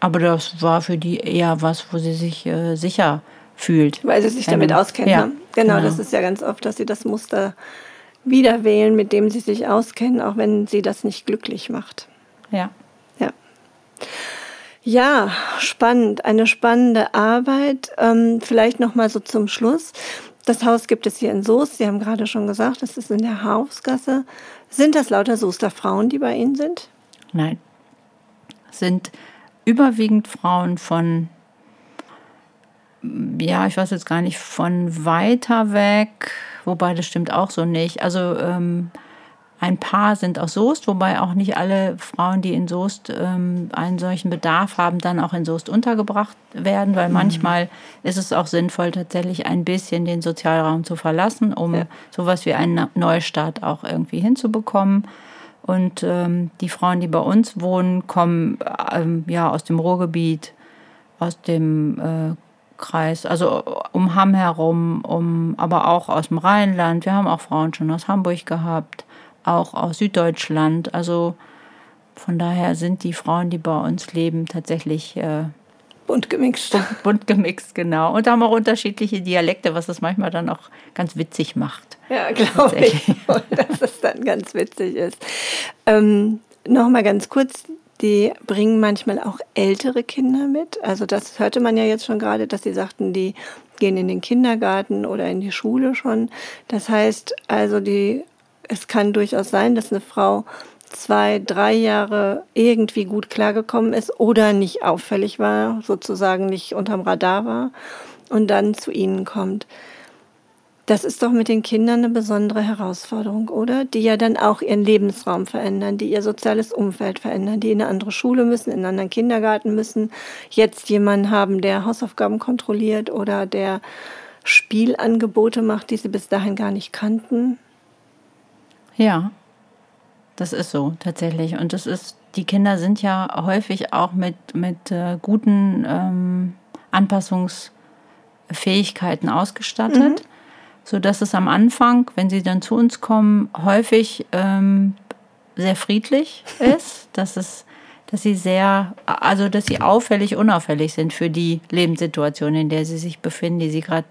Speaker 3: Aber das war für die eher was, wo sie sich äh, sicher fühlt.
Speaker 2: Weil sie sich damit auskennt. Ja, ne? genau, genau, das ist ja ganz oft, dass sie das Muster wieder wählen, mit dem sie sich auskennen, auch wenn sie das nicht glücklich macht.
Speaker 3: Ja.
Speaker 2: Ja. Ja, spannend, eine spannende Arbeit. Ähm, vielleicht noch mal so zum Schluss. Das Haus gibt es hier in Soest. Sie haben gerade schon gesagt, das ist in der Hausgasse. Sind das lauter Soester Frauen, die bei Ihnen sind?
Speaker 3: Nein. Sind überwiegend Frauen von, ja, ich weiß jetzt gar nicht, von weiter weg, wobei das stimmt auch so nicht. Also ähm, ein paar sind aus Soest, wobei auch nicht alle Frauen, die in Soest ähm, einen solchen Bedarf haben, dann auch in Soest untergebracht werden, weil mhm. manchmal ist es auch sinnvoll, tatsächlich ein bisschen den Sozialraum zu verlassen, um ja. sowas wie einen Neustart auch irgendwie hinzubekommen. Und ähm, die Frauen, die bei uns wohnen, kommen ähm, ja aus dem Ruhrgebiet, aus dem äh, Kreis, also um Hamm herum, um, aber auch aus dem Rheinland. Wir haben auch Frauen schon aus Hamburg gehabt auch aus Süddeutschland. Also von daher sind die Frauen, die bei uns leben, tatsächlich äh,
Speaker 2: bunt gemixt.
Speaker 3: Bunt, bunt, gemixt, genau. Und haben auch unterschiedliche Dialekte, was das manchmal dann auch ganz witzig macht.
Speaker 2: Ja, glaube ich, dass es dann ganz witzig ist. Ähm, Nochmal ganz kurz, die bringen manchmal auch ältere Kinder mit. Also das hörte man ja jetzt schon gerade, dass sie sagten, die gehen in den Kindergarten oder in die Schule schon. Das heißt also, die es kann durchaus sein, dass eine Frau zwei, drei Jahre irgendwie gut klargekommen ist oder nicht auffällig war, sozusagen nicht unterm Radar war und dann zu ihnen kommt. Das ist doch mit den Kindern eine besondere Herausforderung, oder? Die ja dann auch ihren Lebensraum verändern, die ihr soziales Umfeld verändern, die in eine andere Schule müssen, in einen anderen Kindergarten müssen, jetzt jemanden haben, der Hausaufgaben kontrolliert oder der Spielangebote macht, die sie bis dahin gar nicht kannten.
Speaker 3: Ja, das ist so tatsächlich. Und das ist, die Kinder sind ja häufig auch mit, mit äh, guten ähm, Anpassungsfähigkeiten ausgestattet, mhm. Sodass es am Anfang, wenn sie dann zu uns kommen, häufig ähm, sehr friedlich ist, dass es dass sie sehr, also dass sie auffällig, unauffällig sind für die Lebenssituation, in der sie sich befinden, die sie gerade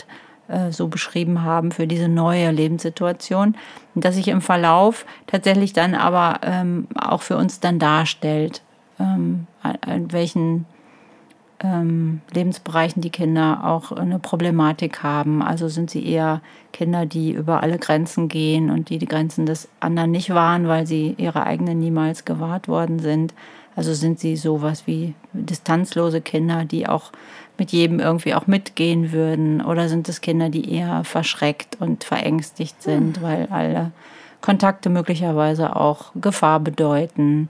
Speaker 3: äh, so beschrieben haben für diese neue Lebenssituation, dass sich im Verlauf tatsächlich dann aber ähm, auch für uns dann darstellt, ähm, in welchen ähm, Lebensbereichen die Kinder auch eine Problematik haben. Also sind sie eher Kinder, die über alle Grenzen gehen und die die Grenzen des anderen nicht wahren, weil sie ihre eigenen niemals gewahrt worden sind. Also sind sie sowas wie distanzlose Kinder, die auch mit jedem irgendwie auch mitgehen würden? Oder sind es Kinder, die eher verschreckt und verängstigt sind, mhm. weil alle Kontakte möglicherweise auch Gefahr bedeuten?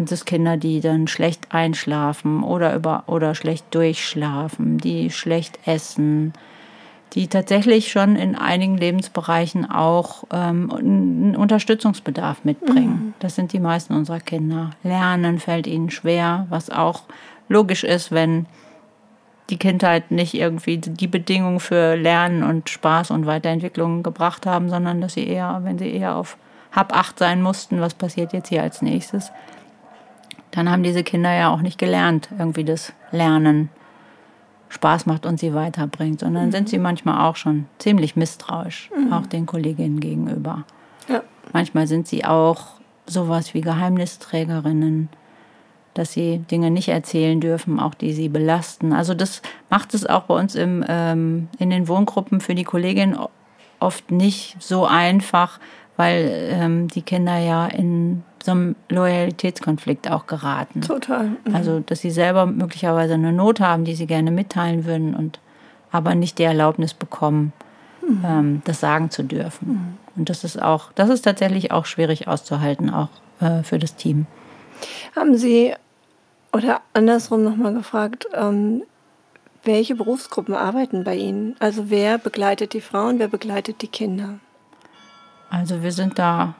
Speaker 3: Sind es Kinder, die dann schlecht einschlafen oder, über, oder schlecht durchschlafen, die schlecht essen, die tatsächlich schon in einigen Lebensbereichen auch ähm, einen Unterstützungsbedarf mitbringen. Mhm. Das sind die meisten unserer Kinder. Lernen fällt ihnen schwer, was auch logisch ist, wenn die Kindheit nicht irgendwie die Bedingungen für Lernen und Spaß und Weiterentwicklung gebracht haben, sondern dass sie eher, wenn sie eher auf Hab acht sein mussten, was passiert jetzt hier als nächstes, dann haben diese Kinder ja auch nicht gelernt, irgendwie das Lernen Spaß macht und sie weiterbringt, sondern mhm. sind sie manchmal auch schon ziemlich misstrauisch, mhm. auch den Kolleginnen gegenüber. Ja. Manchmal sind sie auch sowas wie Geheimnisträgerinnen, dass sie Dinge nicht erzählen dürfen, auch die sie belasten. Also das macht es auch bei uns im, ähm, in den Wohngruppen für die Kolleginnen oft nicht so einfach, weil ähm, die Kinder ja in so einem Loyalitätskonflikt auch geraten.
Speaker 2: Total.
Speaker 3: Mhm. Also, dass sie selber möglicherweise eine Not haben, die sie gerne mitteilen würden und aber nicht die Erlaubnis bekommen, mhm. ähm, das sagen zu dürfen. Mhm. Und das ist auch, das ist tatsächlich auch schwierig auszuhalten, auch äh, für das Team.
Speaker 2: Haben Sie oder andersrum nochmal gefragt, ähm, welche Berufsgruppen arbeiten bei Ihnen? Also wer begleitet die Frauen, wer begleitet die Kinder?
Speaker 3: Also wir sind da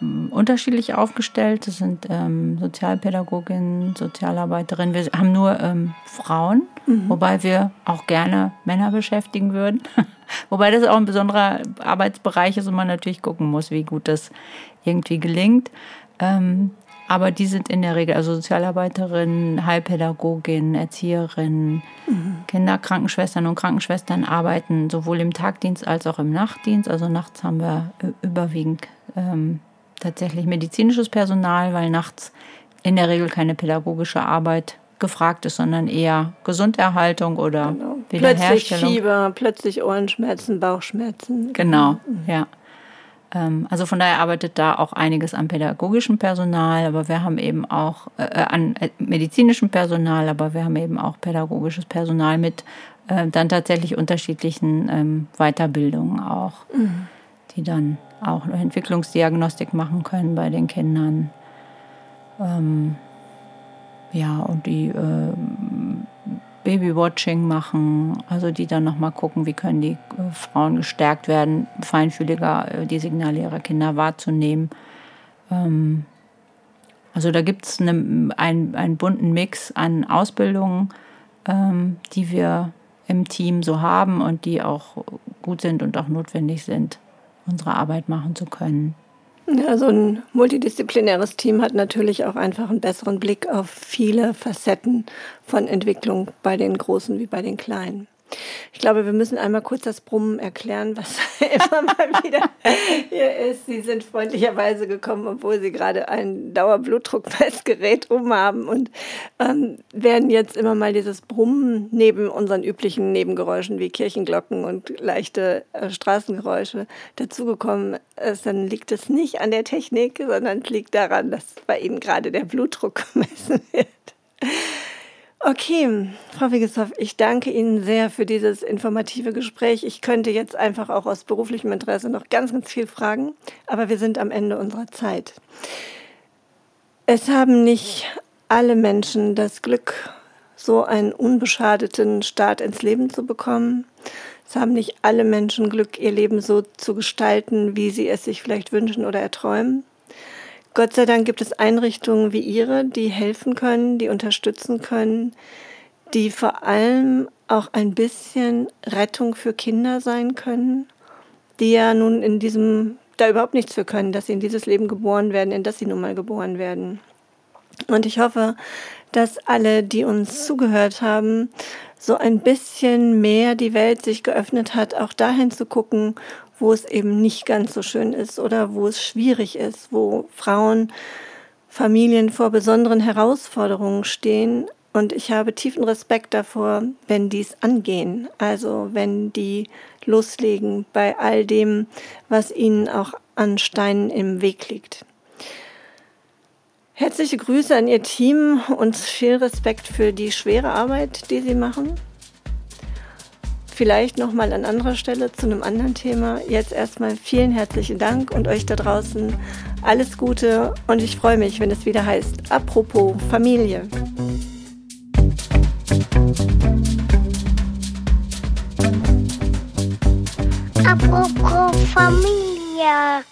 Speaker 3: unterschiedlich aufgestellt. Das sind ähm, Sozialpädagoginnen, Sozialarbeiterinnen. Wir haben nur ähm, Frauen, mhm. wobei wir auch gerne Männer beschäftigen würden. wobei das auch ein besonderer Arbeitsbereich ist und man natürlich gucken muss, wie gut das irgendwie gelingt. Ähm, aber die sind in der Regel also Sozialarbeiterinnen, Heilpädagoginnen, Erzieherinnen, mhm. Kinderkrankenschwestern und Krankenschwestern arbeiten sowohl im Tagdienst als auch im Nachtdienst. Also nachts haben wir überwiegend ähm, tatsächlich medizinisches Personal, weil nachts in der Regel keine pädagogische Arbeit gefragt ist, sondern eher Gesunderhaltung oder genau. Wiederherstellung.
Speaker 2: Plötzlich Fieber, plötzlich Ohrenschmerzen, Bauchschmerzen.
Speaker 3: Genau, mhm. ja. Ähm, also von daher arbeitet da auch einiges an pädagogischem Personal, aber wir haben eben auch äh, äh an äh, medizinischem Personal, aber wir haben eben auch pädagogisches Personal mit äh, dann tatsächlich unterschiedlichen ähm, Weiterbildungen auch, mhm. die dann auch eine Entwicklungsdiagnostik machen können bei den Kindern. Ähm, ja, und die äh, Babywatching machen, also die dann nochmal gucken, wie können die äh, Frauen gestärkt werden, feinfühliger äh, die Signale ihrer Kinder wahrzunehmen. Ähm, also da gibt es eine, einen, einen bunten Mix an Ausbildungen, ähm, die wir im Team so haben und die auch gut sind und auch notwendig sind, unsere Arbeit machen zu können.
Speaker 2: Ja, so ein multidisziplinäres Team hat natürlich auch einfach einen besseren Blick auf viele Facetten von Entwicklung bei den Großen wie bei den Kleinen. Ich glaube, wir müssen einmal kurz das Brummen erklären, was immer mal wieder hier ist. Sie sind freundlicherweise gekommen, obwohl Sie gerade ein Dauerblutdruckmessgerät umhaben und ähm, werden jetzt immer mal dieses Brummen neben unseren üblichen Nebengeräuschen wie Kirchenglocken und leichte äh, Straßengeräusche dazugekommen ist. Dann liegt es nicht an der Technik, sondern es liegt daran, dass bei Ihnen gerade der Blutdruck gemessen wird. Okay, Frau Wiggeshoff, ich danke Ihnen sehr für dieses informative Gespräch. Ich könnte jetzt einfach auch aus beruflichem Interesse noch ganz, ganz viel fragen, aber wir sind am Ende unserer Zeit. Es haben nicht alle Menschen das Glück, so einen unbeschadeten Start ins Leben zu bekommen. Es haben nicht alle Menschen Glück, ihr Leben so zu gestalten, wie sie es sich vielleicht wünschen oder erträumen. Gott sei Dank gibt es Einrichtungen wie Ihre, die helfen können, die unterstützen können, die vor allem auch ein bisschen Rettung für Kinder sein können, die ja nun in diesem, da überhaupt nichts für können, dass sie in dieses Leben geboren werden, in das sie nun mal geboren werden. Und ich hoffe, dass alle, die uns zugehört haben, so ein bisschen mehr die Welt sich geöffnet hat, auch dahin zu gucken, wo es eben nicht ganz so schön ist oder wo es schwierig ist, wo Frauen, Familien vor besonderen Herausforderungen stehen. Und ich habe tiefen Respekt davor, wenn die es angehen. Also wenn die loslegen bei all dem, was ihnen auch an Steinen im Weg liegt. Herzliche Grüße an Ihr Team und viel Respekt für die schwere Arbeit, die Sie machen. Vielleicht nochmal an anderer Stelle zu einem anderen Thema. Jetzt erstmal vielen herzlichen Dank und euch da draußen alles Gute und ich freue mich, wenn es wieder heißt, apropos Familie.
Speaker 1: Apropos Familie.